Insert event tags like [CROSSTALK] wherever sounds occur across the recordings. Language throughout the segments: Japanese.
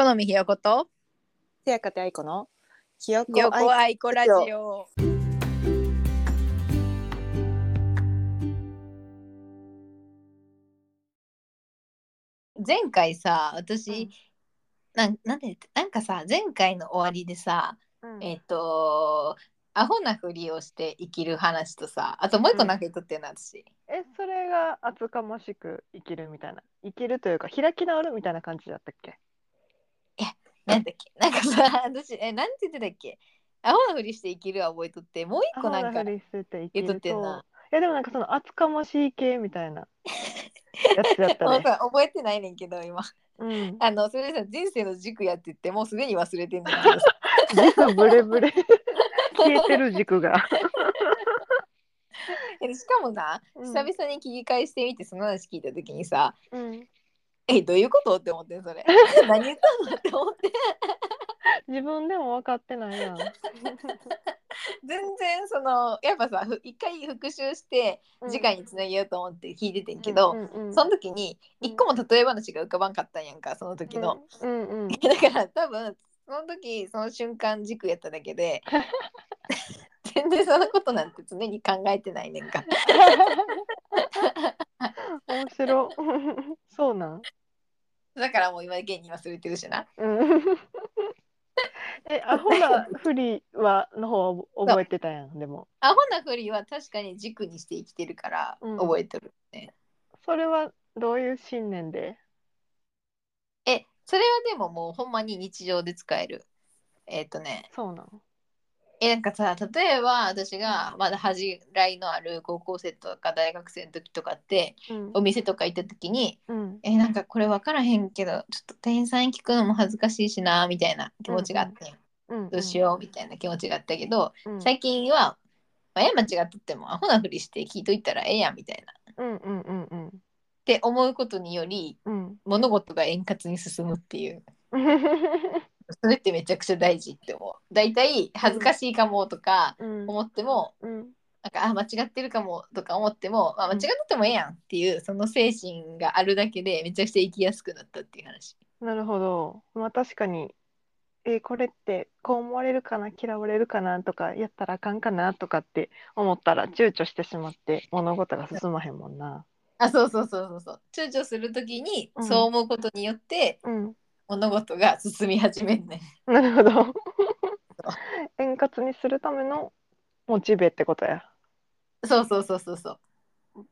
好みひよこと。せやかてあいこの。ひよこあいこラジオ。前回さ私、なんなんでなんかさ前回の終わりでさ、うん。えっ、とアホなふりをして生きる話とさあともう一個なん。か言っとってんな私、えそれが厚かましく生きるみたいな。生きるというか開き直るみたいな感じだったっけ？なんだっけ？[LAUGHS] なんかさ私えなんて言ってたっけ？アホなふりして生きるは覚えとってもう一ア個なんか言っとっるてんな。といやでもなんかその厚かましい系みたいなやつやったね。[LAUGHS] さ覚えてないねんけど今。うん。あのそれさ人生の軸やって言ってもうすでに忘れてんねんけどさ。軸ブレブレ消えてる軸が。[LAUGHS] えしかもなうん。久々に聞き返してみてその話聞いた時にさうん「えどういうこと?」って思ってんそれ。[LAUGHS] 何言ったのって思って。自分でも分かってないやん。[LAUGHS] 全然そのやっぱさふ一回復習してうん。次回につなげようと思って聞いててんけど、うんうんうん。その時に一個も例え話が浮かばんかったんやんかその時の、うんうんうん [LAUGHS] だから多分その時その瞬間軸やっただけで全然そのことなんて常に考えてないねんか。面白。そうなんだからもう今現に忘れてるしな。うん。[LAUGHS] え、アホなふりはの方は覚えてたやん、でも。アホなふりは確かに軸にして生きてるからうん。覚えてるね、それはどういう信念で？えそれはでももうほんまに日常で使える。えっ、とね。そうなのえなんかさ例えば私がまだ恥じらいのある高校生とか大学生の時とかってうん。お店とか行った時にうん。えなんかこれ分からへんけどちょっと店員さんに聞くのも恥ずかしいしなみたいな気持ちがあって、うんどうしようみたいな気持ちがあったけど、うん。最近は、まあ、え間違っとってもアホなふりして聞いといたらええやんみたいな。っうんうんうんうん。て思うことによりうん。物事が円滑に進むっていう [LAUGHS] それってめちゃくちゃ大事って思う。だいたい恥ずかしいかもとかうん思っても、うんなんかあ間違ってるかもとか思っても、まあ、間違っててもええやんっていうその精神があるだけでめちゃくちゃ生きやすくなったっていう話。なるほど。まあ確かに、えこれってこう思われるかな、嫌われるかなとか、やったらあかんかなとかって思ったら躊躇してしまって物事が進まへんもんな。あそうそうそうそうそう躊躇する時にうんそう思うことによってうん。物事が進み始めんねん。なるほど。円滑にするためのモチベってことや。そうそうそうそうそう。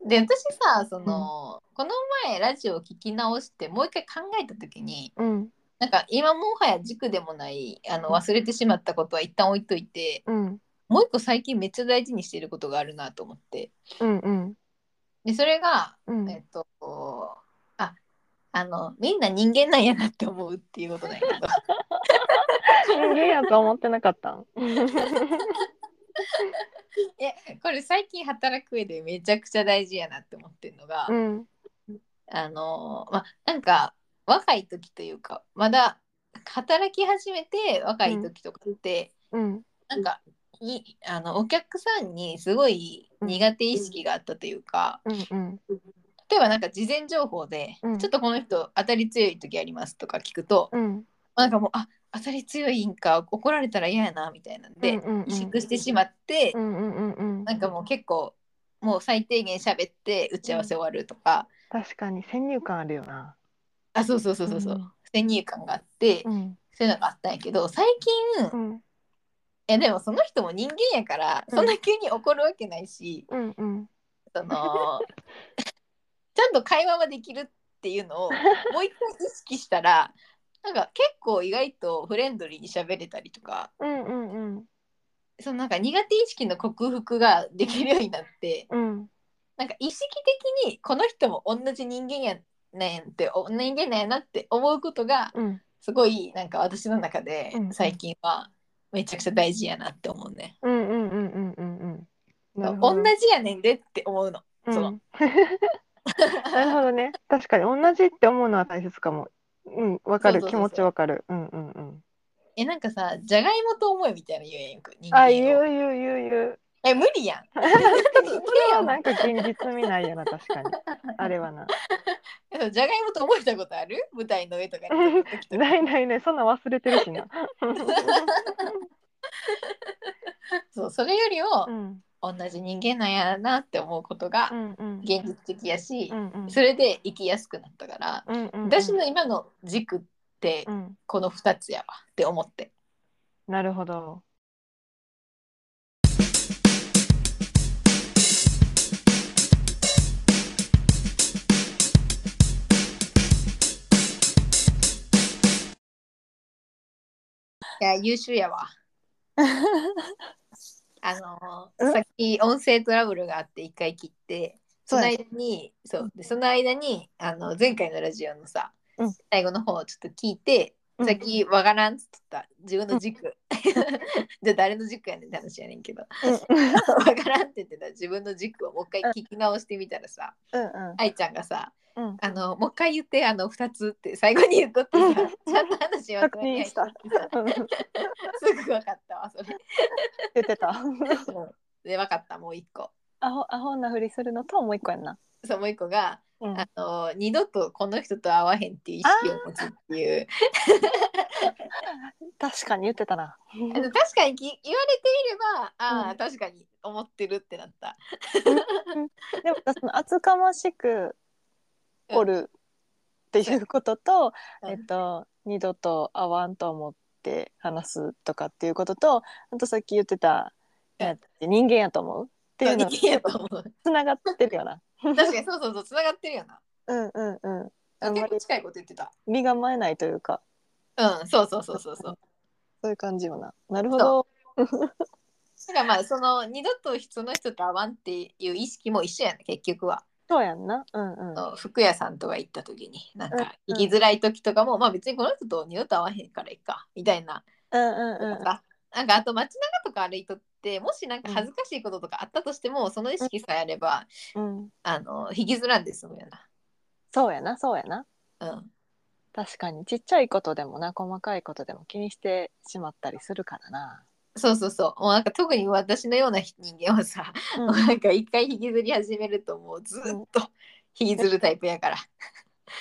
で私さその、この前ラジオを聞き直してもう一回考えた時にうんなんか今もはや軸でもないあの忘れてしまったことは一旦置いといてうんもう一個最近めっちゃ大事にしていることがあるなと思ってうんうんでそれが、うんえっとああのみんな人間なんやなって思うっていうことなんやけど人間やと思ってなかったん？[LAUGHS] いやこれ最近働く上でめちゃくちゃ大事やなって思ってるのが、うん。あのまあなんか若い時というかまだ働き始めて若い時とかって、うん。なんかいあのお客さんにすごい苦手意識があったというか、うん。うん例えばなんか事前情報で、うん。ちょっとこの人当たり強い時ありますとか聞くと、うん。なんかもうあ当たり強いんか怒られたら嫌やなみたいなんで、うんうんうん萎縮してしまって、うんうんうんうん。なんかもう結構もう最低限喋って打ち合わせ終わるとか、確かに先入観あるよな。あそうそうそうそうそう、うん。先入観があって、うん。そういうのがあったんやけど最近、うん。えでもその人も人間やから、うん。そんな急に怒るわけないしうんうん。その [LAUGHS] ちゃんと会話はできるっていうのを [LAUGHS] もう一回意識したらなんか結構意外とフレンドリーに喋れたりとかうんうんうん。そのなんか苦手意識の克服ができるようになってうん。なんか意識的にこの人も同じ人間やねんってお人間なんやなって思うことがうん。すごいなんか私の中でうん最近はめちゃくちゃ大事やなって思うね。うんうんうんうんうんうん。なるほ同どじやねんでって思うの。そのうん [LAUGHS] [LAUGHS] なるほどね。確かに。同じって思うのは大切かも。うんわかる。気持ちわかる。うんうんうん。えなんかさじゃがいもと思いみたいな言うやんよくあ言う言う言う。言うえ無理やん。[LAUGHS] それはなんか [LAUGHS] 現実味ないよな確かに。あれはな。じゃがいもと覚えたことある？舞台の上とかに。ないないないそんなん忘れてるしな。そうそれよりもうん同じ人間なんやなって思うことが現実的やしう、んうん。それで生きやすくなったから、うんうんうん。私の今の軸ってうん。この2つやわって思って。なるほど。いや優秀やわ。[LAUGHS] あのうん。さっき音声トラブルがあって一回切ってその間にそうでその間にあの前回のラジオのさ、うん。最後の方をちょっと聞いて、うん。さっきわからんっつった。自分の軸、[LAUGHS] じゃあ誰の軸やねんって話やねんけど。[LAUGHS] わからんって言ってた自分の軸をもう一回聞き直してみたらさ、うんうん。愛ちゃんがさうん。あのもう一回言ってあの2つって最後に言っとってさちゃんと話を確認した。[LAUGHS] すぐ分かったわそれ。言ってた。で分かったもう一個。アホアホなふりするのともう一個やんな。そうもう一個が、うん。あの二度とこの人と会わへんっていう意識を持つっていう。確かに言ってたな。確かにき言われてみればああ、うん。確かに思ってるってなった。でもその厚かましくおるっていうことと、うんえっと二度と会わんと思って話すとかっていうこととあとさっき言ってた、人間やと思うっていうの人間やと思うつながってるよな。確かにそうそうそうつながってるよな。うんうんうん。あん近いこと言ってた。身構えないというかうんそうそうそうそうそう。そういう感じよな。なるほど。だからまあその二度とその人と会わんっていう意識も一緒やね結局は。そうやんな。うんうん。服屋さんとか行った時になんうんか行きづらい時とかも、まあ別にこの人と二度と会わへんからいいかみたいなうんうんうん。さなんかあと街中とか歩いとってもしなんか恥ずかしいこととかあったとしても、その意識さえあればうん。あの引きずらんで済むよそうやなそうやな。な。うん確かにちっちゃいことでもな細かいことでも気にしてしまったりするからな。そうそうそうもうなんか特に私のような人間はさ、うんもうなんか一回引きずり始めるともうずっと引きずるタイプやから。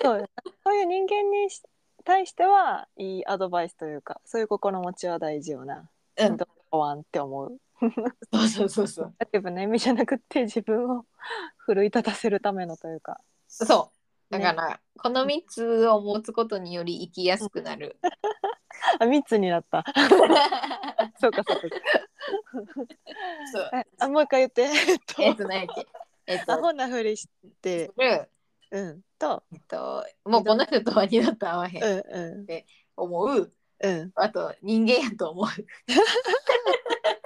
そうそういう人間にし対してはいいアドバイスというかそういう心持ちは大事よな。うんどう終わんって思う。[LAUGHS] そうそうそうそう。ネガティブな意味じゃなくて自分を奮い立たせるためのというか。そうだから、この3つを持つことにより生きやすくなる。[LAUGHS] あ密になった。[LAUGHS] そうかそうか。そう。えあもう一回言って。えっと。えっと何やっけ？えっと。アホなふりして、る。うん。と、えっと、もうこの人とは二度と会わへん、うんうん。思う。うん。あと人間やと思う [LAUGHS]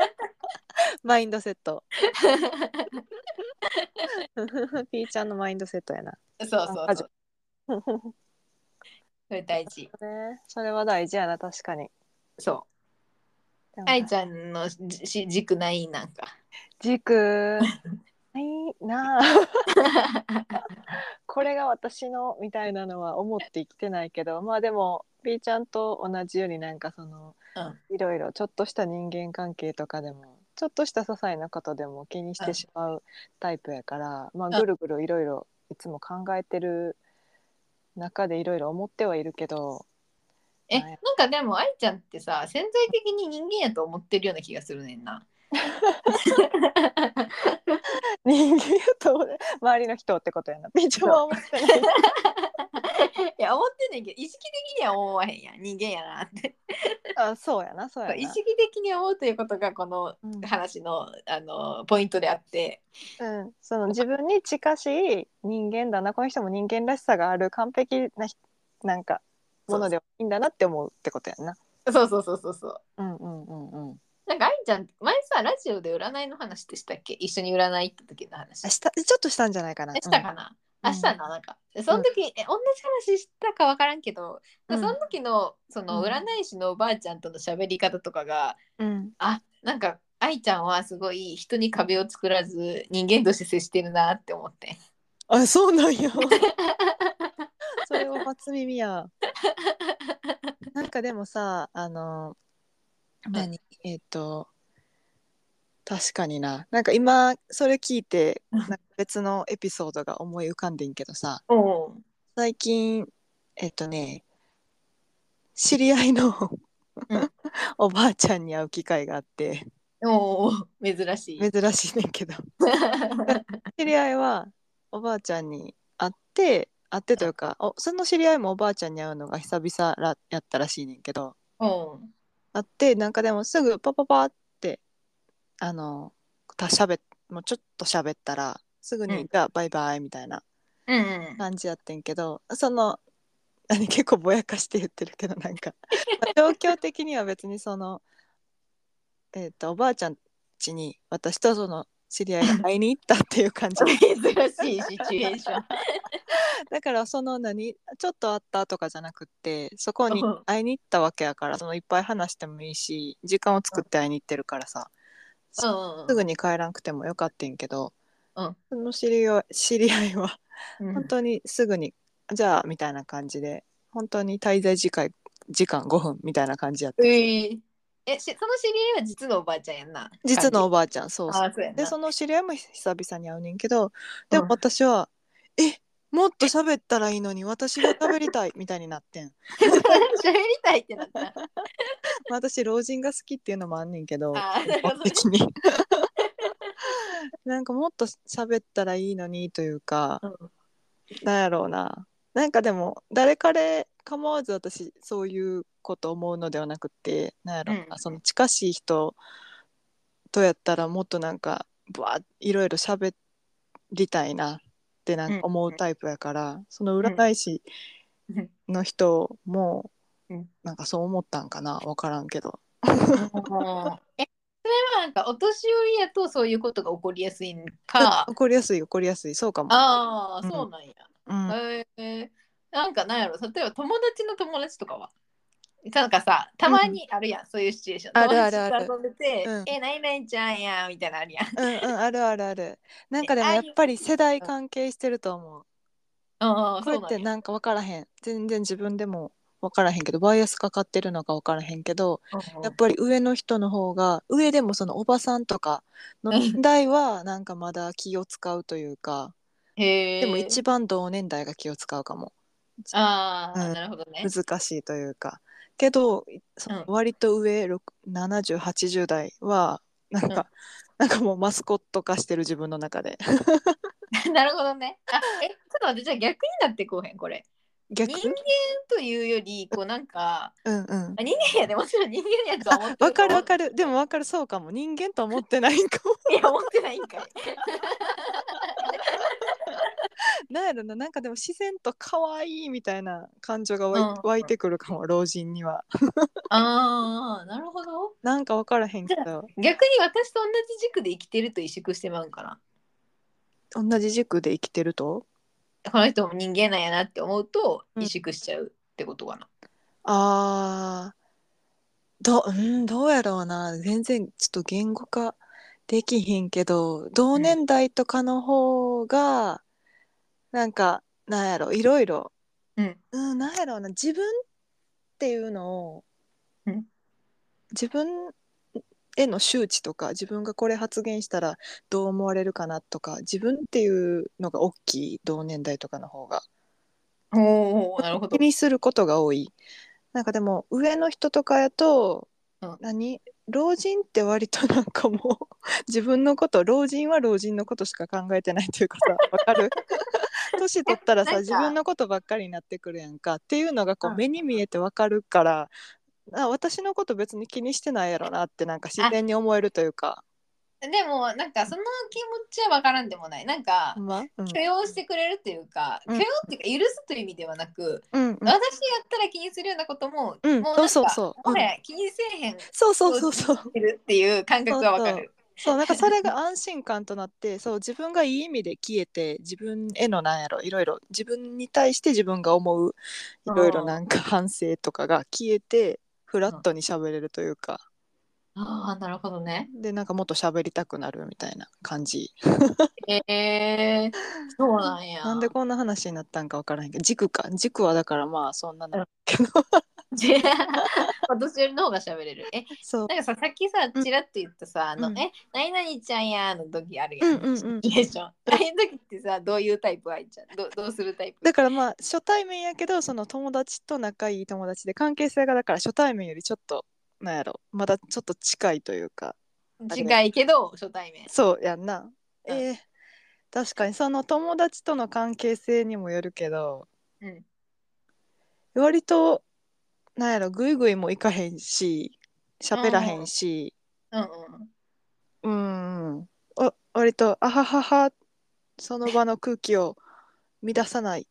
マインドセット。[LAUGHS] ピーちゃんのマインドセットやな。そうそうあそう [LAUGHS] それ大事。ね、それは大事やな確かに。そう。愛ちゃんのじし軸ないなんか。軸。[LAUGHS] ないな。あこれが私のみたいなのは思って生きてないけどまあでもピーちゃんと同じようになんかそのうん。いろいろちょっとした人間関係とかでもちょっとした些細なことでも気にしてしまうタイプやから、まあ、ぐるぐるいろいろいつも考えてる中でいろいろ思ってはいるけどえはいなんかでも愛ちゃんってさ潜在的に人間やと思ってるような気がするねんな。[LAUGHS] 人間やと周りの人ってことやな。ピーちゃんは思ってない。[LAUGHS] いや思ってんねんけど意識的には思わへんやん。人間やなって。あそうやなそうやな。意識的に思うということがこのうん。話のあのポイントであって。うん、その自分に近しい人間だなこの人も人間らしさがある完璧なひなんかものではいいんだなって思うってことやんな。そうそうそうそうそう。うんうんうんうん。なんか愛ちゃん前さラジオで占いの話でしたっけ？一緒に占い行った時の話。あしたちょっとしたんじゃないかな。えしたかな、うんあしたななんか。でその時、え同じ話したか分からんけど、うん。その時のそのうん。占い師のおばあちゃんとの喋り方とかが、うん。あなんか愛ちゃんはすごい人に壁を作らず人間として接してるなって思って。あそうなんや。[LAUGHS] それは初耳や。[LAUGHS] なんかでもさあの何？えっ、と確かにな。なんか今それ聞いてうん。なんか別のエピソードが思い浮かんでんけどさ。最近えっとね知り合いのうん。[LAUGHS] おばあちゃんに会う機会があって。おう珍しい。珍しいねんけど。[LAUGHS] 知り合いはおばあちゃんに会って会ってというかおその知り合いもおばあちゃんに会うのが久々らやったらしいねんけど。おう会ってなんかでもすぐパパパってあのたしゃべもうちょっと喋ったらすぐに、うん。じゃあバイバイみたいな。感じやってんけどその何結構ぼやかして言ってるけどなんか。まあ状況的には別にそのえっ、とおばあちゃん家に私とその知り合いが会いに行ったっていう感じ。[LAUGHS] 珍しいシチュエーション。だからその何ちょっと会ったとかじゃなくってそこにうん。会いに行ったわけやからそのいっぱい話してもいいし時間を作って会いに行ってるからさすうんぐに帰らんくてもよかったんけど、うん。その知り合い知り合いはうん。本当にすぐに、じゃあみたいな感じで本当に滞在時間時間5分みたいな感じやってえー。えしその知り合いは実のおばあちゃんやんな？実のおばばあちゃんそうそう。でその知り合いも久々に会うねんけどでもうん。私は「えもっと喋ったらいいのに私が喋りたい」みたいになってん。[LAUGHS] 喋りたいってなった。まあ私老人が好きっていうのもあんねんけどあーなるほどね的に。[LAUGHS] なんかもっと喋ったらいいのにというか、うん。なんやろうな。なんかでも誰彼構わず私そういうこと思うのではなくてなんやろうな、うん。その近しい人とやったらもっとなんかぶわーいろいろ喋りたいなってなんか思うタイプやから、その占い師うん。の人もうん。なんかそう思ったんかな分からんけど。[LAUGHS] えそれはなんかお年寄りやとそういうことが起こりやすいんか？[LAUGHS] 起こりやすい起こりやすい。そうかも。ああうん。そうなんや、うん。へえなんかなんやろ例えば友達の友達とかは？なんかさたまにあるやん、そういうシチュエーション。あるあるある。遊んでて、うん。え何々ちゃんやみたいなのあるやん。うんうんあるあるある。なんかでもやっぱり世代関係してると思う。ああこれってなんか分からへん。全然自分でも分からへんけどバイアスかかってるのか分からへんけどやっぱり上の人の方が上でもそのおばさんとかの年代はなんかまだ気を使うというかへえ。でも一番同年代が気を使うかも。ああ、うん。なるほどね。難しいというかけどそのうん。割と上7080代はなんか、なんかもうマスコット化してる自分の中で。[LAUGHS] なるほどね。あえちょっと待ってじゃあ逆になってこうへんこれ。逆？人間というよりこうなんかうんうん。あ人間やでもちろん人間やとは思ってわかるわるかる。でもわかるそうかも。人間と思ってないんかも。[LAUGHS] いや思ってないんかい [LAUGHS] なんやろななんかでも自然と可愛いみたいな感情が湧い,、てくるかも老人には。[LAUGHS] ああなるほど。[LAUGHS] なんかわからへんけど。逆に私と同じ軸で生きてると萎縮してまうんかな。同じ軸で生きてると？この人も人間なんやなって思うとうん。萎縮しちゃうってことかな、あー。ど,、うん、どうやろうな。全然ちょっと言語化できひんけど同年代とかの方が、なんかなんやろいろいろうん。うんなんやろうな自分っていうのを、うん。自分への周知とか自分がこれ発言したらどう思われるかなとか自分っていうのが大きい同年代とかの方がおおなるほど。気にすることが多い。なんかでも上の人とかやと、うん。何？老人って割となんかもう [LAUGHS] 自分のこと老人は老人のことしか考えてないというかさ [LAUGHS] わかる？[LAUGHS] 年取ったらさ自分のことばっかりになってくるやんかっていうのがこううん。目に見えてわかるからあ私のこと別に気にしてないやろなってなんか自然に思えるというかでもなんかその気持ちは分からんでもない。なんか許容してくれるっていうか、うん。許容っていうか許すという意味ではなく、うんうん私やったら気にするようなことも、うん。もうなんかそうそうそう。うん。もはや気にせえへん。そうそうそうそう。してるっていう感覚が分かる。そうなんかそれが安心感となって [LAUGHS] そう自分がいい意味で消えて自分へのなんやろいろいろ自分に対して自分が思ういろいろなんか反省とかが消えてフラットに喋れるというかああなるほどね。でなんかもっと喋りたくなるみたいな感じえー、[LAUGHS] そうなんや。なんでこんな話になったんか分からへんけど軸か軸はだからまあそんななんけどお年寄りの方が喋れる。え、そうなんかさ、さっきさうん、ちらっと言ったさ、あの、うんえ、何々ちゃんやーの時あるやん。うんうんうんシチュエーション。ああいう時ってさ、どういうタイプ愛ちゃんどどうするタイプ？だからまあ初対面やけどその友達と仲いい友達で関係性がだから初対面よりちょっとなんやろまだちょっと近いというか近いけど、初対面。そうやんな。うんえー確かにその友達との関係性にもよるけどうん。割となんやろグイグイもいかへんし喋らへんしうんうん。うんお割とあはははその場の空気を乱さない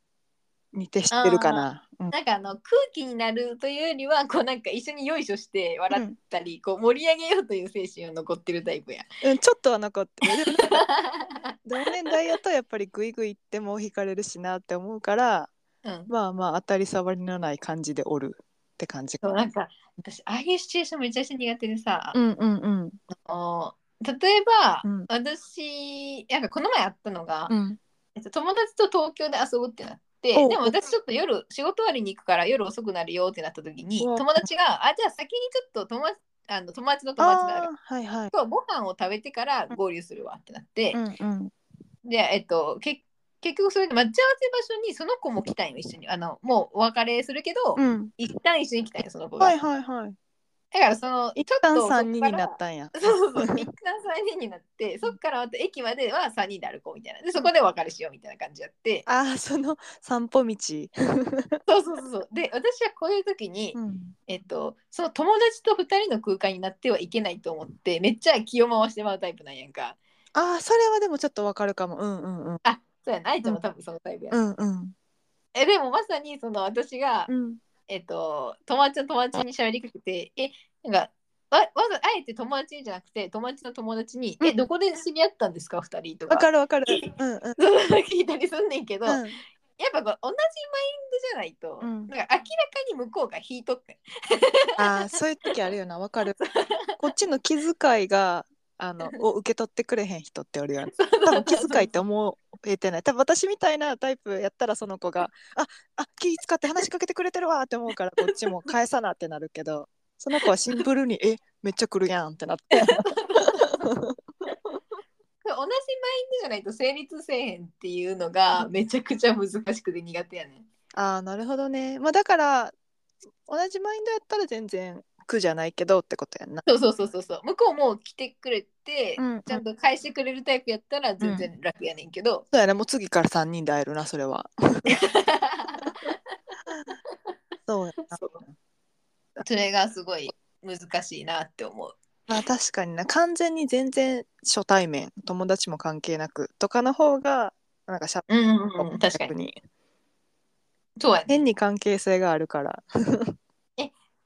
に徹してるかな。うん。なんかあの空気になるというよりはこうなんか一緒によいしょして笑ったり、こう盛り上げようという精神が残ってるタイプや。うん、ちょっとは残ってる。同年代やとやっぱりグイグイってもう惹かれるしなって思うからうん、まあまあ当たり障りのない感じでおるって感じかそうなんか私ああいうシチュエーションめっちゃ苦手でさ、うんうんうん。あの例えば、うん。私なんかこの前あったのが、うん。えっと、友達と東京で遊ぶってなっておうでも私ちょっと夜仕事終わりに行くから夜遅くなるよってなった時に友達が「あじゃあ先にちょっと友達あの友達の友達だあーはいはい。とご飯を食べてから合流するわ」ってなって、うんうん。でえっとけ結局それで待ち合わせ場所にその子も来たんよ一緒に。あのもうお別れするけど、うん。一旦一緒に来たんよその子が、はいはいはいだからそのちょっと3人になそったんや。そうそうそう一旦3人になってそっからまた駅までは3人で歩こうみたいな。でそこでお別れしようみたいな感じやって、ああその散歩道。そうそうそうそう。で私はこういう時に、うん。えっと、その友達と2人の空間になってはいけないと思ってめっちゃ気を回してまうタイプなんやんか。ああそれはでもちょっとわかるかも。うんうんうん。あそうやな。愛ちゃんも多分そのタイプや、うんうん。えでもまさにその私が、うんえっと、友達の友達に喋りかけて、え、なんか、わわざあえて友達じゃなくて、友達の友達に、え、うん。どこで知り合ったんですか、二人とか。わかるわかる。[LAUGHS] うんうん。聞いたりすんねんけど、やっうんぱこう同じマインドじゃないと、うん。なんか明らかに向こうが引いとって。ああそういう時あるよなわかる。[LAUGHS] こっちの気遣いがあの [LAUGHS] を受け取ってくれへん人っておるよね多分気遣いって思えてない。多分私みたいなタイプやったらその子が「ああ気使って話しかけてくれてるわ」って思うからこっちも [LAUGHS] 返さなってなるけどその子はシンプルに「えめっちゃ来るやん」ってなって。[LAUGHS] 同じマインドじゃないと成立せえへんっていうのがめちゃくちゃ難しくて苦手やねん。ああなるほどね。まあだから同じマインドやったら全然苦じゃないけどってことやんな。そうそうそうそうそう。向こうも来てくれて、うん。うんちゃんと返してくれるタイプやったら全然楽やねんけど、そうやねもう次から3人で会えるなそれは。[LAUGHS] そうやな。そう。それがすごい難しいなって思う。まあ確かにな。完全に全然初対面友達も関係なくとかの方がなんかしゃうんうんうん、確かに。に。そうやね。変に関係性があるから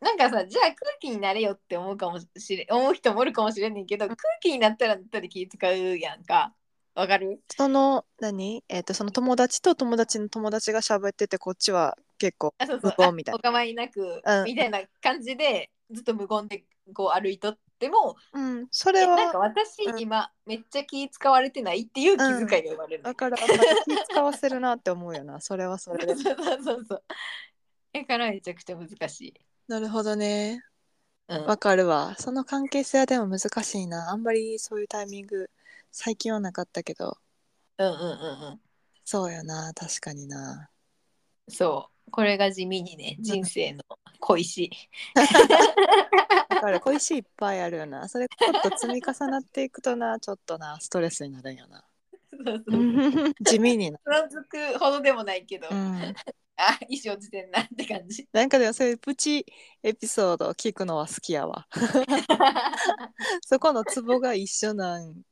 なんかさ、じゃあ空気になれよって思うかもしれ思う人もおるかもしれんねんけど、空気になったらだったら気使うやんか。わかる？その何？えっ、とその友達と友達の友達が喋っててこっちは結構無言みたいな。あお構いなく、うん。みたいな感じでずっと無言でこう歩いとっても、うん。それえなんかは私うん。今めっちゃ気使われてないっていう気遣いが生まれる、だから気使わせるなって思うよな。それはそれで。[LAUGHS] そうそうそう。だからめちゃくちゃ難しい。なるほどね。うん、わかるわ。その関係性はでも難しいな。あんまりそういうタイミング最近はなかったけど。うんうんうんうん。そうよな。確かにな。そう。これが地味にね、人生の小石。だから小石いっぱいあるよな。それちょっと積み重なっていくとなちょっとなストレスになるんよな。[LAUGHS] そうそう。地味になつまずくほどでもないけど、うんあ、衣装自転なって感じ。なんかでもそういうプチエピソードを聞くのは好きやわ。[LAUGHS] そこのツボが一緒なん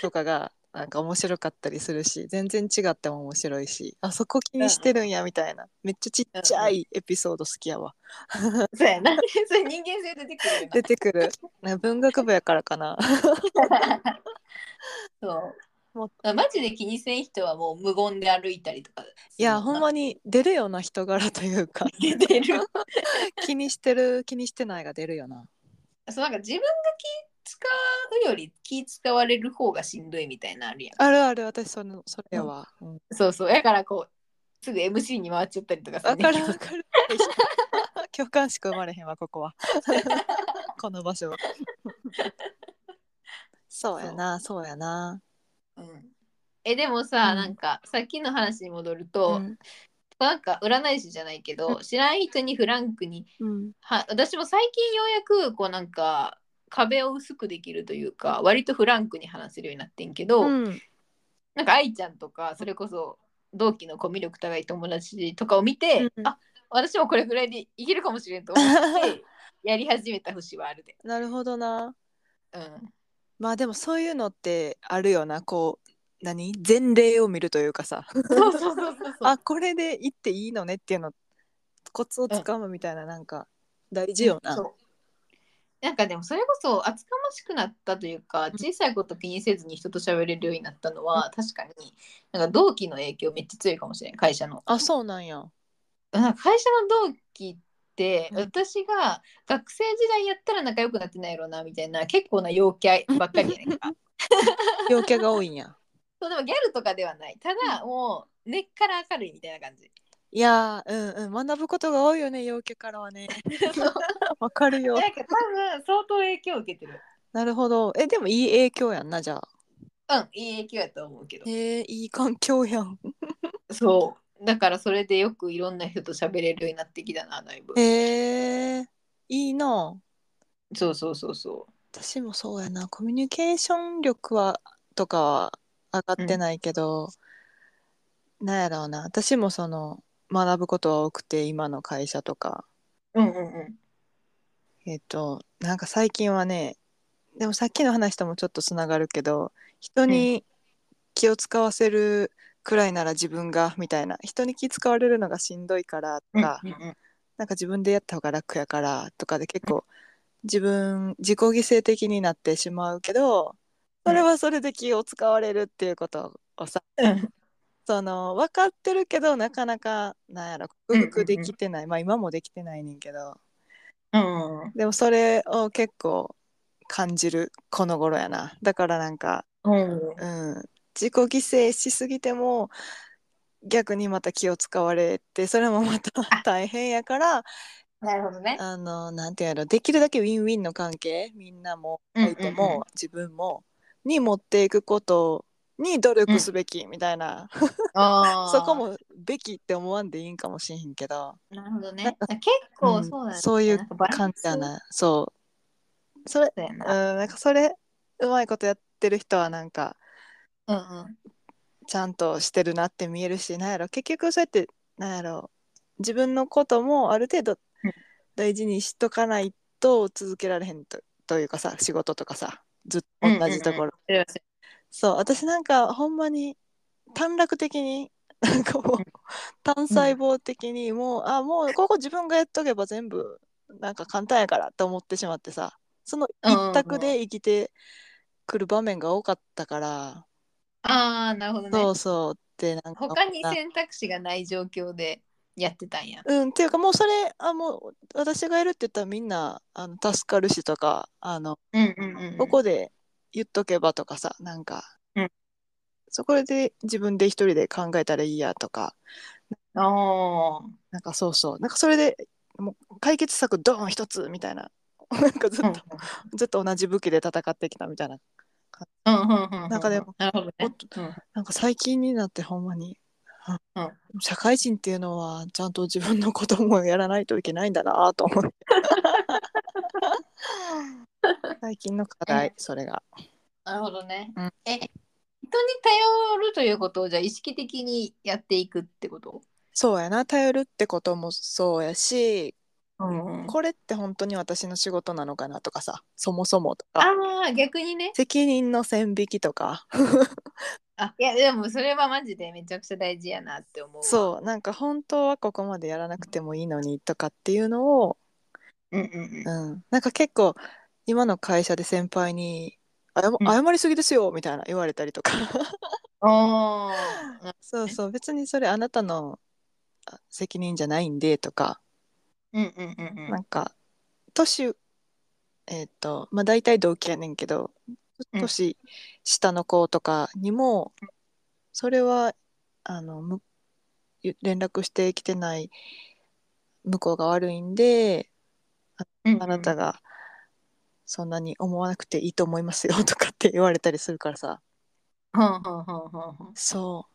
とかがなんか面白かったりするし全然違っても面白いしあそこ気にしてるんやみたいな。めっちゃちっちゃいエピソード好きやわ。そうやな。それ人間性出てくる出てくる。文学部やからかな。[LAUGHS] そう。もうマジで気にせん人はもう無言で歩いたりとか。いやほんまに。に出るような人柄というか [LAUGHS] 出てる。[LAUGHS] 気にしてる気にしてないが出るよなそうなんか自分が気使うより気使われる方がしんどいみたいなのあるやん。あるある私そのそれやわ、うんそうそう。だからこう、すぐ MC に回っちゃったりとかわかるわかる共感しか生まれへんわここは [LAUGHS] この場所はそうやなそうやなうん、えでもさ、うん。なんかさっきの話に戻ると、うん。なんか占い師じゃないけど、知らん人にフランクにうん。は私も最近ようやくこうなんか壁を薄くできるというか割とフランクに話せるようになってんけど、うん。なんか愛ちゃんとかそれこそ同期のコミュ力高い友達とかを見て、うん。あ私もこれぐらいでいけるかもしれんと思って [LAUGHS] やり始めた節はあるで。なるほどな。うん、まあでもそういうのってあるよなこう何？前例を見るというかさ。そうそうそうそうそう。あこれで言っていいのねっていうのコツをつかむみたいななんか大事よな、そう。なんかでもそれこそ厚かましくなったというか小さいこと気にせずに人と喋れるようになったのは確かになんか同期の影響めっちゃ強いかもしれん会社の。あそうなんや。なんか会社の同期っ私が学生時代やったら仲良くなってないやろうなみたいな結構な陽キャばっかりやねんか。[LAUGHS] 陽キャが多いんやそうでもギャルとかではない。ただもう根っから明るいみたいな感じ。いやーうんうん。学ぶことが多いよね陽キャからはね。わかるよ。なんか多分相当影響を受けてる。なるほど。えでもいい影響やんなじゃあ。うんいい影響やと思うけど。へえいい環境やん。そう。だからそれでよくいろんな人と喋れるようになってきたなだいぶ。へえいいな。そうそうそうそ私もそうやな。コミュニケーション力はとかは上がってないけど、なんやろうな。私もその学ぶことは多くて今の会社とか。う。うんうんうん。えっ、となんか最近はねでもさっきの話ともちょっとつながるけど人に気を使わせるくらいなら自分がみたいな。人に気使われるのがしんどいからとか、うんうんうん。なんか自分でやった方が楽やからとかで結構自分自己犠牲的になってしまうけどそれはそれで気を使われるっていうことをさうんその分かってるけどなかなかなんやろ克服できてない、まあ今もできてないねんけど。うんでもそれを結構感じるこの頃やな。だからなんか、うん。うん、自己犠牲しすぎても逆にまた気を使われてそれもまた大変やからなるほどね。あのなんていうのできるだけウィンウィンの関係みんなもうんうんうん。相手も自分もに持っていくことに努力すべきみたいな、あーそこ。もべきって思わんでいいんかもしれへんけど、なるほどね。結構そうだね。んそういう感じやなそうそれそうんな。なんかそれうまいことやってる人はなんかうんうん。ちゃんとしてるなって見えるしなんやろ結局そうやってなんやろ自分のこともある程度うん大事にしとかないと続けられへんとというかさ仕事とかさずっと同じところ、それはそそう私なんかほんまに短絡的に [LAUGHS] なんかもう単細胞的にもう、あもうここ自分がやっとけば全部なんか簡単やからって思ってしまってさ。その一択で生きてくる場面が多かったから、ああ、なるほどね。そうそう。ってなんか他に選択肢がない状況でやってたんや。うんっていうかもうそれあもう私がやるって言ったらみんなあの助かるしとかあのうんうんうんうん。ここで言っとけばとかさなんか、うんそこで自分で一人で考えたらいいやとかああ。なんかそうそうなんかそれでもう解決策ドーン一つみたいな [LAUGHS] なんかずっと、ずっと同じ武器で戦ってきたみたいなうんうんうんうん。なんかでもなるほどね。もっとなんか最近になってほんまに、うん。社会人っていうのはちゃんと自分のこともやらないといけないんだなと思って。[LAUGHS] 最近の課題それが。なるほどね。うん。え、人に頼るということをじゃあ意識的にやっていくってこと？そうやな。頼るってこともそうやしうんこれって本当に私の仕事なのかなとかさそもそもとか。ああ、逆にね。責任の線引きとかあいや、でもそれはマジでめちゃくちゃ大事やなって思うわ。そうなんか本当はここまでやらなくてもいいのにとかっていうのを、うんうんうん。うん、なんか結構今の会社で先輩に謝うん謝りすぎですよみたいな言われたりとかああ。[LAUGHS] そうそう別にそれあなたのあ責任じゃないんでとかうんうんうんうん。なんか年えっ、とまあ大体同期やねんけどうん年下の子とかにもそれはあのむ連絡してきてない向こうが悪いんでうんあなたがそんなに思わなくていいと思いますよとかって言われたりするからさ。そ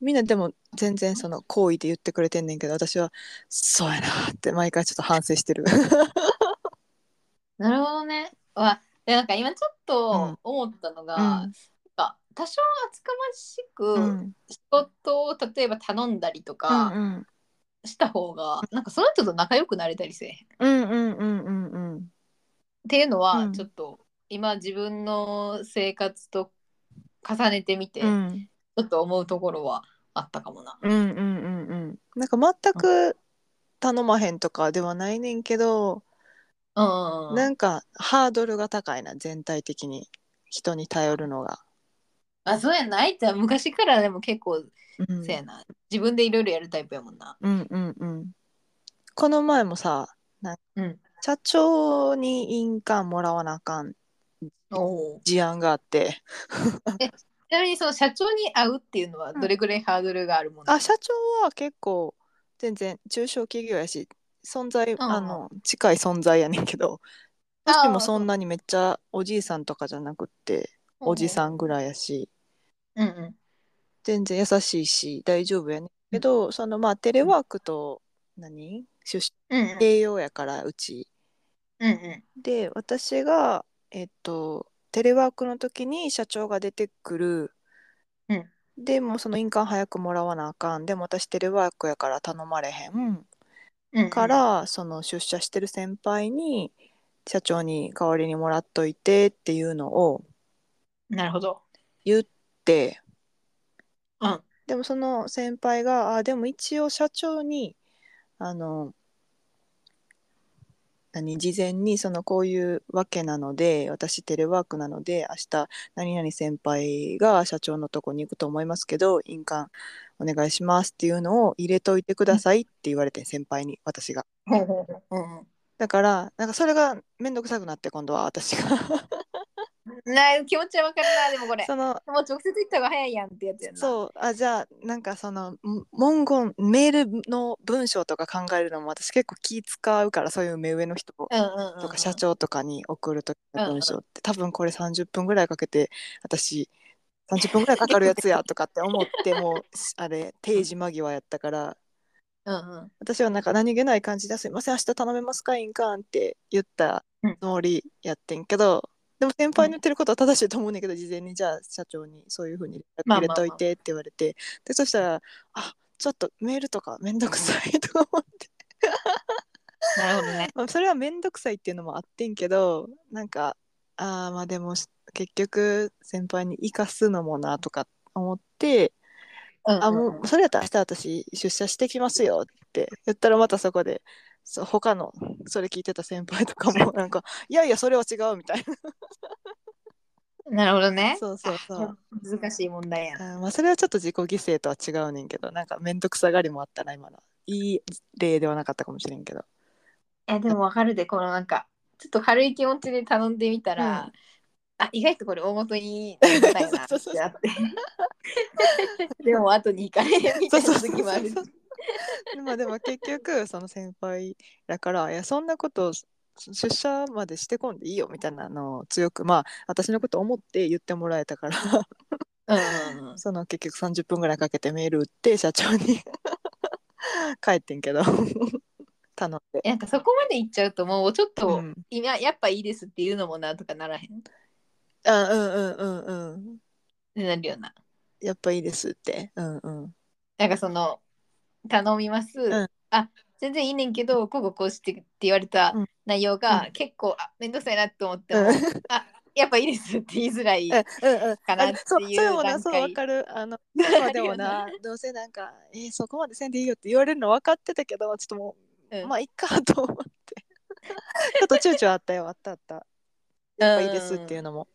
う。みんなでも全然その好意で言ってくれてんねんけど私はそうやなって毎回ちょっと反省してる。[LAUGHS] なるほどね。わでなんか今ちょっうん。と思ったのが、うん。なんか多少厚かましくうん。仕事を例えば頼んだりとうんかうん。した方が、なんかその人と仲良くなれたりせえへん。うんうんうんうんうんっていうのは、うん。ちょっと今自分の生活と重ねてみて、ちうん。ょっと思うところはあったかもな。うんうんうんうん。なんか全く頼まへんとかではないねんけど、うんうんうん。なんかハードルが高いな全体的に人に頼るのが。あそうやないって昔からでも結構うんせやな。自分でいろいろやるタイプやもんな。うんうんうん。この前もさうん。社長に印鑑もらわなあかん。事案があって [LAUGHS] ちなみにその社長に会うっていうのはどれぐらいハードルがあるもの、あ社長は結構全然中小企業やし存在、んあの近い存在やねんけど [LAUGHS] 私もそんなにめっちゃおじいさんとかじゃなくっておじさんぐらいやし。うんうん。全然優しいし大丈夫やねんけど、そのまあテレワークと何？出社うんうん。併用やからうち。うんうん。で私がえっとテレワークの時に社長が出てくる、うん。でもその印鑑早くもらわなあかん。でも私テレワークやから頼まれへんうんうん、から、その出社してる先輩に社長に代わりにもらっといてっていうのをなるほど。言ってうん。でもその先輩があでも一応社長にあの何事前にそのこういうわけなので私テレワークなので明日何々先輩が社長のとこに行くと思いますけど印鑑お願いしますっていうのを入れといてくださいって言われて先輩に私が。だからなんかそれが面倒くさくなって今度は私がな気持ちはわかるな、でもこれ。そのもう直接言った方が早いやんってやつやな。う。そうあじゃあなんかそのん文言メールの文章とか考えるのも私結構気使うからそういう目上の人うんうんうん、とか社。長とかに送る時の文章って、多分これ30分ぐらいかけて私30分ぐらいかかるやつやとかって思ってもうあれ定時間際やったからうんうん。私はなんか何気ない感じで「すいません明日頼めますか印鑑」って言ったつもりやってんけど、でも先輩の言ってることは正しいと思うねんけど、事前に。じゃあ社長にそういうふうに入れといてって言われて、でそしたら「あちょっとメールとかめんどくさい」とか思って、なるほどね。[LAUGHS] まあ、それはめんどくさいっていうのもあってんけどなんかあーまあでも結局先輩に生かすのもなとか思って。うんうんうん。あもうそれやったら明日私出社してきますよって言ったらまたそこでそう他のそれ聞いてた先輩とかも [LAUGHS] なんかいやいやそれは違うみたいななるほどね。そうそうそう難しい問題やな。あまあそれはちょっと自己犠牲とは違うねんけどなんか面倒くさがりもあったな今のいい例ではなかったかもしれんけどえ、でもわかるで、このなんか、ちょっと軽い気持ちで頼んでみたら、うんあ、意外とこれ大元にありがたいなってあって。でも後に行かれるみたいな時もあるし。[LAUGHS] まあでも結局その先輩だからいやそんなこと出社までしてこんでいいよみたいなのを強くまあ私のこと思って言ってもらえたからうん。[LAUGHS] その結局30分ぐらいかけてメール打って社長に [LAUGHS] 帰ってんけど頼んで。なんかそこまで行っちゃうともうちょっと、うん今やっぱいいですっていうのもなとかならへん？っあうんうんうんうん。てなるよな。やっぱいいですって。うんうん。なんかその頼みます、ん。あ全然いいねんけどこうこうこうしてって言われたうん。内容が、うん。結構あめんどくさいなって思っても、うん。あやっぱいいですって言いづらい、うん。うんうん。かなっていうそうそれもな、段階。そうわかる。あの、今 [LAUGHS] でもな、どうせなんか、えーそこまでせんでいいよって言われるの分かってたけど、ちょっともう、うん。まあ、いっかと思って。ちょっと躊躇あったよ、あったあった。やっぱいいですっていうのも。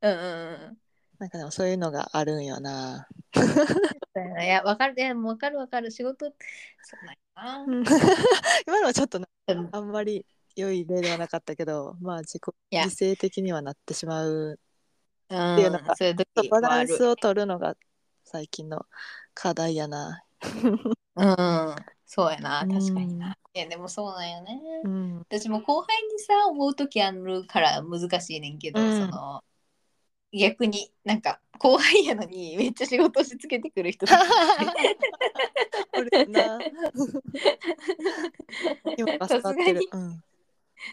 うんうんうんなんかでもそういうのがあるんよな。うんいやわかる。いやわかるわかる。仕事そうな。んやうん。[LAUGHS] 今のはちょっとあんまり良い例ではなかったけど、まあ自己犠牲的にはなってしまう。うん、っていうのがそういう時バランスを取るのが最近の課題やな。うん。そうやな。確かにうんな。いいやでもそうなんよね。うん。私も後輩にさ思う時あるから難しいねんけど、うん。その逆になんか後輩やのにめっちゃ仕事押し付けてくる人 [LAUGHS] さすがに。うん。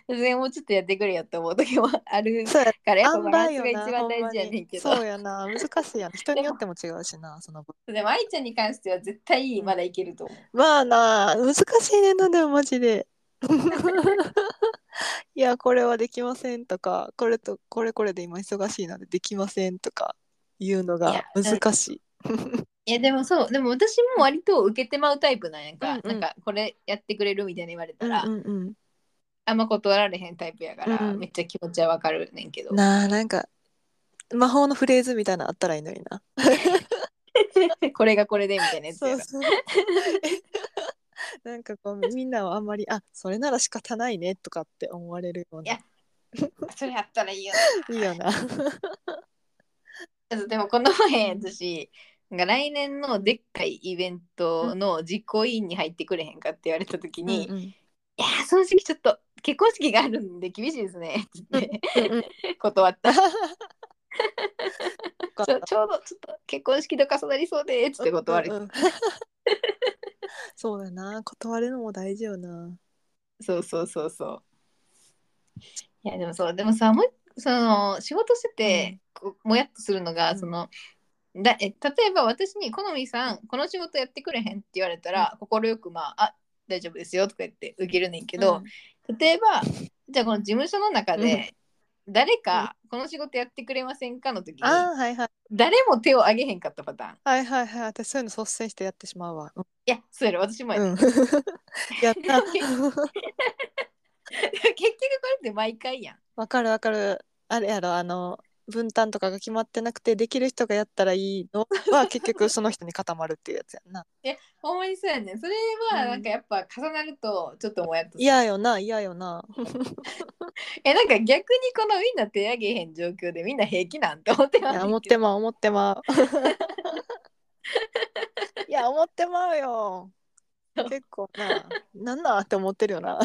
全然もうちょっとやってくれよって思う時もあるからやっぱ塩バランスが一番大事やねんけど。そうやな。難しいやん。人によっても違うしな [LAUGHS] その分。でも愛ちゃんに関しては絶対まだいけると思う。まあな難しいねんなでもマジで [LAUGHS] いやこれはできませんとかこれとこれこれで今忙しいのでできませんとかいうのが難しい。いやでもそうでも私も割と受けてまうタイプなんやんか、うんうん。なんかこれやってくれるみたいに言われたうんら、うんうん。あんま断られへんタイプやから、うん。めっちゃ気持ちはわかるねんけど。なあなんか魔法のフレーズみたいなのあったらいいのにな。[LAUGHS] これがこれでみたいなやつやろ。そうそう [LAUGHS] [LAUGHS] なんかこうみんなはあんまりあそれなら仕方ないねとかって思われるよういやな [LAUGHS] それやったらいいよいいよな。でもこの前私なんか来年のでっかいイベントの実行委員に入ってくれへんかって言われた時に「うんうん。いやーその時期ちょっと結婚式があるんで厳しいですね」って断った。ちょちょうどちょっと結婚式と重なりそうでっつって断れた、うんうん [LAUGHS] そうだな。断るのも大事よな。そうそうそうそう。いやでもそう。でもさもうその仕事してて、こうもやっとするのが、うん。そのだえ例えば私に「好みさんこの仕事やってくれへん」って言われたら快、くまあ「あ大丈夫ですよ」とか言って受けるねんけど、例えばじゃあこの事務所の中で誰かこの仕事やってくれませんかの時にああはいはい。誰も手を挙げへんかったパターン。いはいはいはい。私そういうの率先してやってしまうわ。やそうやろ。私もや。ね、うん。[LAUGHS] やった。[LAUGHS] 結局これって毎回やん。わかるわかる。あれやろあの分担とかが決まってなくてできる人がやったらいいの [LAUGHS] は結局その人に固まるっていうやつやんな。ほんまにそうやねん。それはなんかやっぱ重なるとちょっともやっとする。嫌よな嫌よな。[LAUGHS] えなんか逆にこのみんな手挙げへん状況でみんな平気なんて思っていや思ってまう思ってまう。[LAUGHS] いや思ってまうよ。結構ななんなんって思ってるよな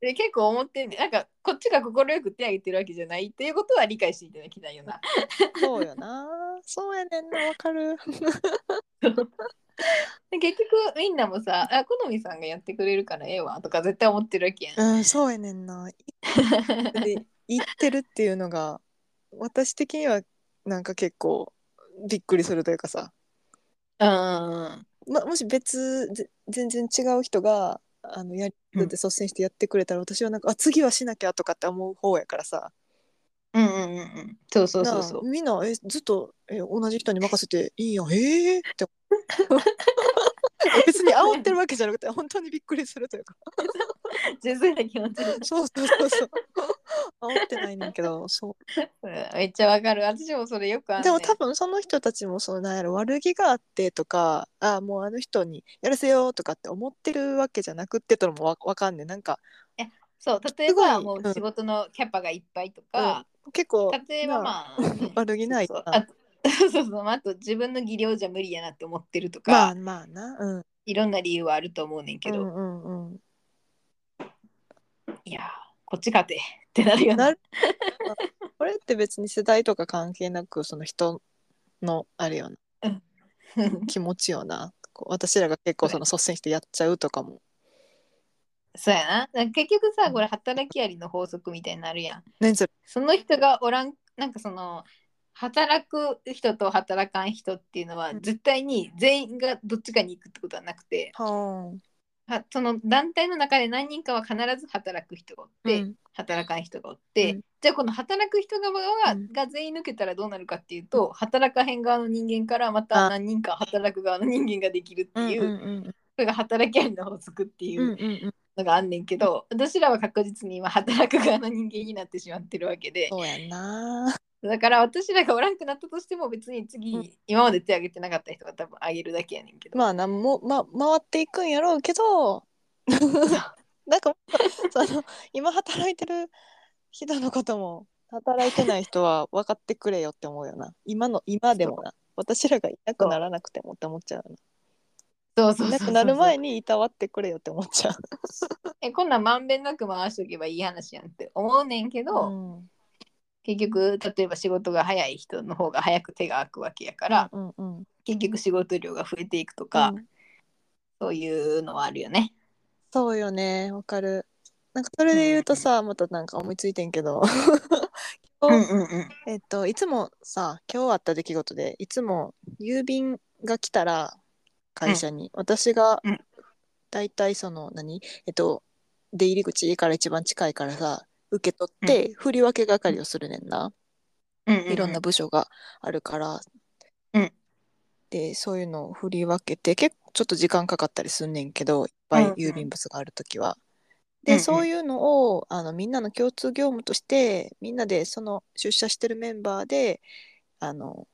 で結構思ってんねなんかこっちが快く手挙げてるわけじゃない。っていうことは理解していただきたいよな。そうよな。そうやねんな。わかる。で [LAUGHS] 結局みんなもさあ好みさんがやってくれるからええわ。とか絶対思ってるわけやん。うんそうやねんな。で言ってるっていうのが私的にはなんか結構びっくりするというかさ、うんうん。ま、もし別ぜ全然違う人があのやりうん。で率先してやってくれたら、私はなんかあ次はしなきゃとかって思う方やからさ。うんうんうんうん。そうそうそうそう。なあみんなえずっとえ同じ人に任せていいやん。ええって。[LAUGHS] 別に煽ってるわけじゃなくて本当にびっくりするというか。純粋な気持ちでそうそうそうそう煽ってないねんけどそう。うんめっちゃわかる。私もそれよくある、ね、でも多分その人たちもそうなんやろ悪気があってとかあもうあの人にやらせようとかって思ってるわけじゃなくってとのもわわかんねん。なんかそう例えばもうん。仕事のキャパがいっぱいとか、結構例えばなまあ、悪気ないな。そうそう。あそうあと自分の技量じゃ無理やなって思ってるとか、まあまあな。うん。いろんな理由はあると思うねんけど、うんうんうん。いやーこっち勝てってなるよななる。[LAUGHS] これって別に世代とか関係なくその人のあれよな。気持ちよな。こう私らが結構その率先してやっちゃうとかも。そうやな。だから結局さこれ働きありの法則みたいになるやん。何それその人がおらんなんかその働く人と働かん人っていうのはうん。絶対に全員がどっちかに行くってことはなくて。ははその団体の中で何人かは必ず働く人がおって、うん。働かん人がおって、うん。じゃあこの働く人側が,、うん。が全員抜けたらどうなるかっていうと働かへん側の人間からまあた何人か働く側の人間ができるっていう、うんうんそれが働きありの法則っていうのがあんねんけど、私らは確実に今働く側の人間になってしまってるわけで。そうやんなだから私らがおらんくなったとしても別に次、うん。今まで手挙げてなかった人が多分挙げるだけやねんけど、まあなんも、ま、回っていくんやろうけど [LAUGHS] なんかその今働いてる人のことも働いてない人は分かってくれよって思うよな。今の今でもな。私らがいなくならなくてもって思っちゃうな。そうそうそうそうなくなる前にいたわってくれよって思っちゃう。えこんなんまんべんなく回しとけばいい話やんって思うねんけど、うん結局例えば仕事が早い人の方が早く手が空くわけやから、うんうん結局仕事量が増えていくとか、うん。そういうのはあるよね。そうよね。わかる。なんかそれで言うとさ、またなんか思いついてんけど。今日、うんうん。[LAUGHS] えっといつもさ今日あった出来事でいつも郵便が来たら会社に、私がうん。だいたいその何？えっと出入り口家から一番近いからさ受け取って振り分け係をするねんな、うん。うん。うん。いろんな部署があるから、うん。でそういうのを振り分けて結構ちょっと時間かかったりすんねんけどいっぱい郵便物がある時は。で、うん。うん。そういうのをあのみんなの共通業務としてみんなでその出社してるメンバーであの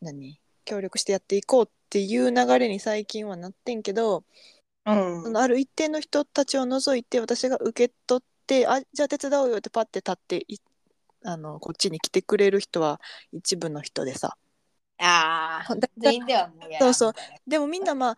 何？協力してやっていこうっていう流れに最近はなってんけど、うん。そのある一定の人たちを除いて私が受け取ってあじゃあ手伝おうよってパッて立っていあのこっちに来てくれる人は一部の人でさ。あ全員ではもうやそうそう。でもみんなまあ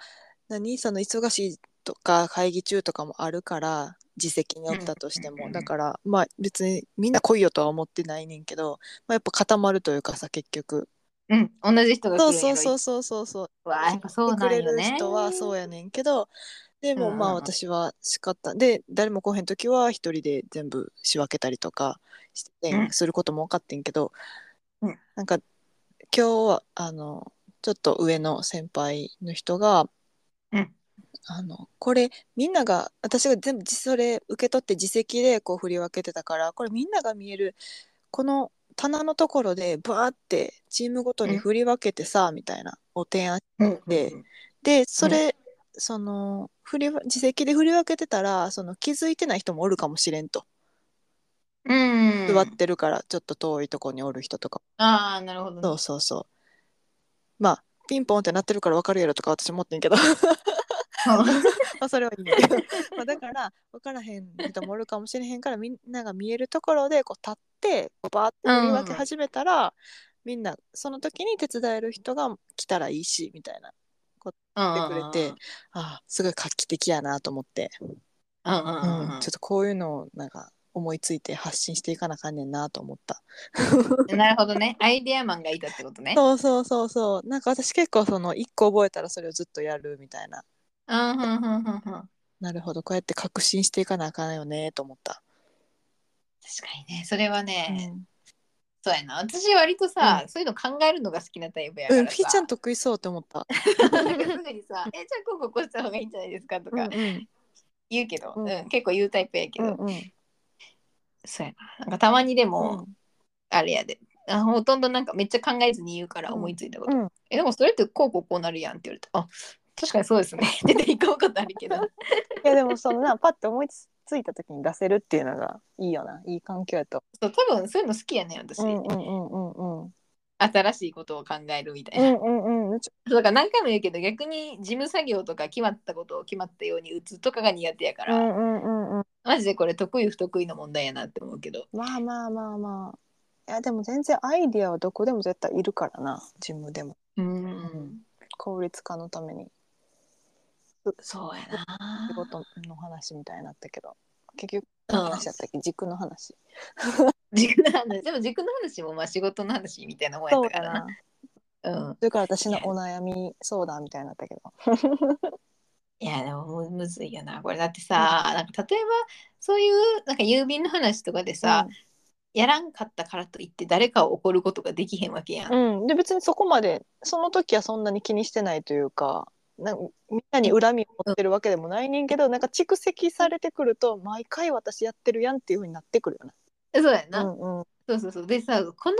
何その忙しいとか会議中とかもあるから自責によったとしても、うんだからまあ別にみんな来いよとは思ってないねんけど、まあ、やっぱ固まるというかさ結局。うん同じ人が来るそうそうそうそうそうそう。わあやっぱそうくれる人はそうやねんけどでもうんうんうん。まあ私は仕方で誰も来へん時は一人で全部仕分けたりとかしてうん。することも分かってんけど、うん。なんか今日はあのちょっと上の先輩の人が、うん。あのこれみんなが私が全部それ受け取って自責でこう振り分けてたからこれみんなが見えるこの棚のところでバーってチームごとに振り分けてさ、みたいなお提案うんででそれ、その振り自責で振り分けてたらその気づいてない人もおるかもしれんと、うん。座ってるからちょっと遠いとこにおる人とか、ああなるほどね。そうそうそう。まあピンポンってなってるから分かるやろとか私思ってんけど。[LAUGHS] まあそれはいいんだけど。まあだから分からへん人もおるかもしれへんからみんなが見えるところでこう立ってこうバーって振り分け始めたら、みんなその時に手伝える人が来たらいいしみたいな言ってくれてああすごい画期的やなと思って、うんうんうんちょっとこういうのをなんか思いついて発信していかなあかんねんなと思った。[LAUGHS] なるほどね。アイデアマンがいたってことね。そうそうそうそう。なんか私結構その一個覚えたらそれをずっとやるみたいな。うんうんうんうんなるほど。こうやって革新していかなあかんよねと思った。かにね。それはね、うんそうやな。私割とさ、そういうの考えるのが好きなタイプやからうん、さ、ピーちゃん得意そうって思った。なんかすぐにさ「[LAUGHS] えじゃあこうこうこうした方がいいんじゃないですか」とかうんうん。言うけど、ううんん結構言うタイプやけど、うんうん。そうやな。なんかたまにでも、うんあれやで。あほとんどなんかめっちゃ考えずに言うから思いついたこと、うんえでもそれってこうこうこうなるやんって言われてあ確かにそうですねって言うことあるけど。[LAUGHS] いやでもそのなパッて思いついた時に出せるっていうのがいいよないい環境やと。そう多分そういうの好きやね私、うんうんうんうんうん新しいことを考えるみたいうな、んうんうん。そうだから何回も言うけど逆に事務作業とか決まったことを決まったように打つとかが苦手やから、うんうんうんうん。マジでこれ得意不得意の問題やなって思うけどまあまあまあまあ。いやでも全然アイディアはどこでも絶対いるからな事務でもうん効率化のためにそうやな。仕事の話みたいになったけど。結局うん話だったっけ？軸の話。軸の話。でも軸の話もまあ仕事の話みたいなもんやったからな。な。うん。それから私のお悩み相談みたいになったけど。[LAUGHS] いやでもむむずいよな。これだってさ、なんか例えばそういうなんか郵便の話とかでさ、やらんかったからといって誰かを怒ることができへんわけやん。うん、うん、で別にそこまでその時はそんなに気にしてないというかなんみんなに恨みを持ってるわけでもないねんけどなんか蓄積されてくると毎回私やってるやんっていう風になってくるよそうやな、な。うんうん。そうそうそう。でさこの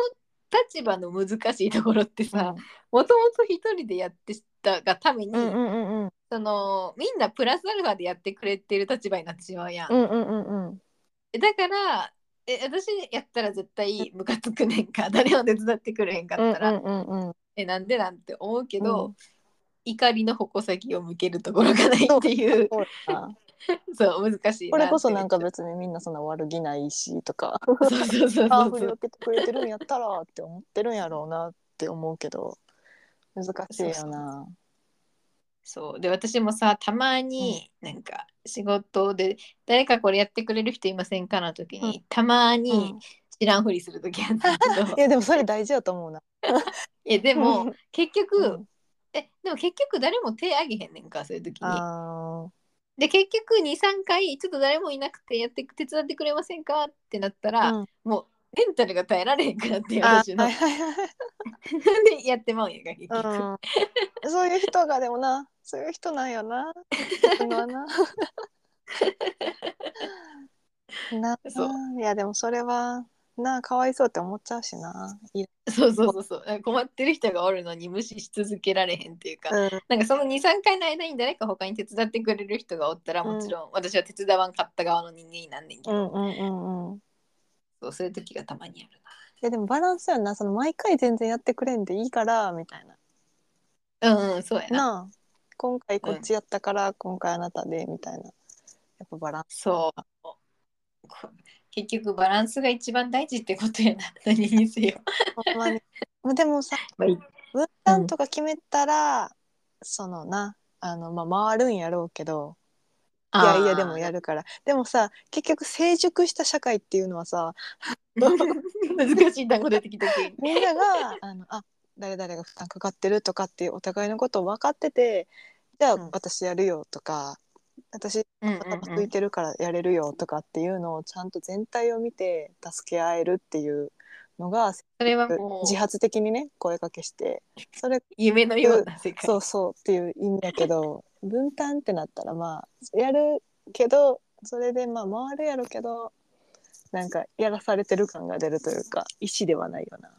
立場の難しいところってさもともと一人でやってたがために、うんうんうんうん。そのみんなプラスアルファでやってくれてる立場になってしまうやん。うんうんうんうん。だからえ私やったら絶対ムカつくねんか誰も手伝ってくれへんかったら、うんうんうんうん。えなんでなんて思うけど、うん怒りの矛先を向けるところがないっていう。そうそう難しいなこれこそなんか別にみんなそんな悪気ないしとか。そうそうそうああ振り分けてくれてるんやったらって思ってるんやろうなって思うけど。難しいよな。そうで私もさたまになんか仕事で誰かこれやってくれる人いませんかの時に、たまにうん。知らんふりする時あるんだけど。[LAUGHS] いやでもそれ大事だと思うな。[LAUGHS] いやでもうん。結局、うんえでも結局誰も手あげへんねんかそういう時に。あで結局23回ちょっと誰もいなくてやって手伝ってくれませんか？ってなったら、ーうん。もうメンタルが耐えられへんくなってあ私の、はいはいはい [LAUGHS] でやってまうんやが結局、うん、そういう人がでもなそういう人なんよな。なな [LAUGHS] そう。いやでもそれはなかわいそうって思っちゃうしな。そうそうそうそう困ってる人がおるのに無視し続けられへんっていうか、うんなんかその23回の間に誰か他に手伝ってくれる人がおったらうんもちろん私は手伝わんかった側の人間になんねんけど、うんうんうんうん。そうそういう時がたまにあるいやでもバランスやんなその毎回全然やってくれんでいいからみたいな。なうんうんそうやななあ今回こっちやったから、今回あなたでみたいな。やっぱバランス。そうこ結局バランスが一番大事ってことやな。何にせよ、ほんまに。でもさまあいい。分担とか決めたら、そのなあの、まあ、回るんやろうけどいやいやでもやるるから。でもさ結局成熟した社会っていうのはさ [LAUGHS] 難しい単語出てきたみんながあのあ誰々が負担かかってるとかっていうお互いのことを分かっててじゃあうん。私やるよとか、私空いてるからやれるよとかっていうのをちゃんと全体を見て助け合えるっていうのがそれはもう自発的にね声かけしてそれ夢のような世界。そうそうっていう意味やけど分担ってなったらまあやるけどそれでまあ回るやろけどなんかやらされてる感が出るというか意思ではないよな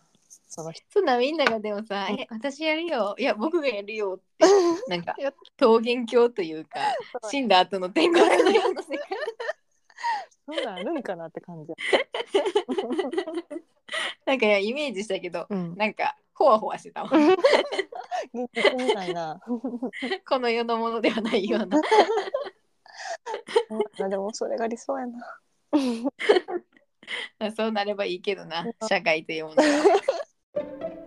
その人そんなみんながでもさ「うん。え私やるよ。いや僕がやるよ」って [LAUGHS] なんかや桃源郷というか死んだ後の天国のような世界そんなんあるんかなって感じ。や、[LAUGHS] なんかいやイメージしたけどうん、なんかほわほわしてたもん。現実みたいな。[LAUGHS] この世のものではないような。まあでもそれが理想やな。そうなればいいけどな。社会というものは Thank you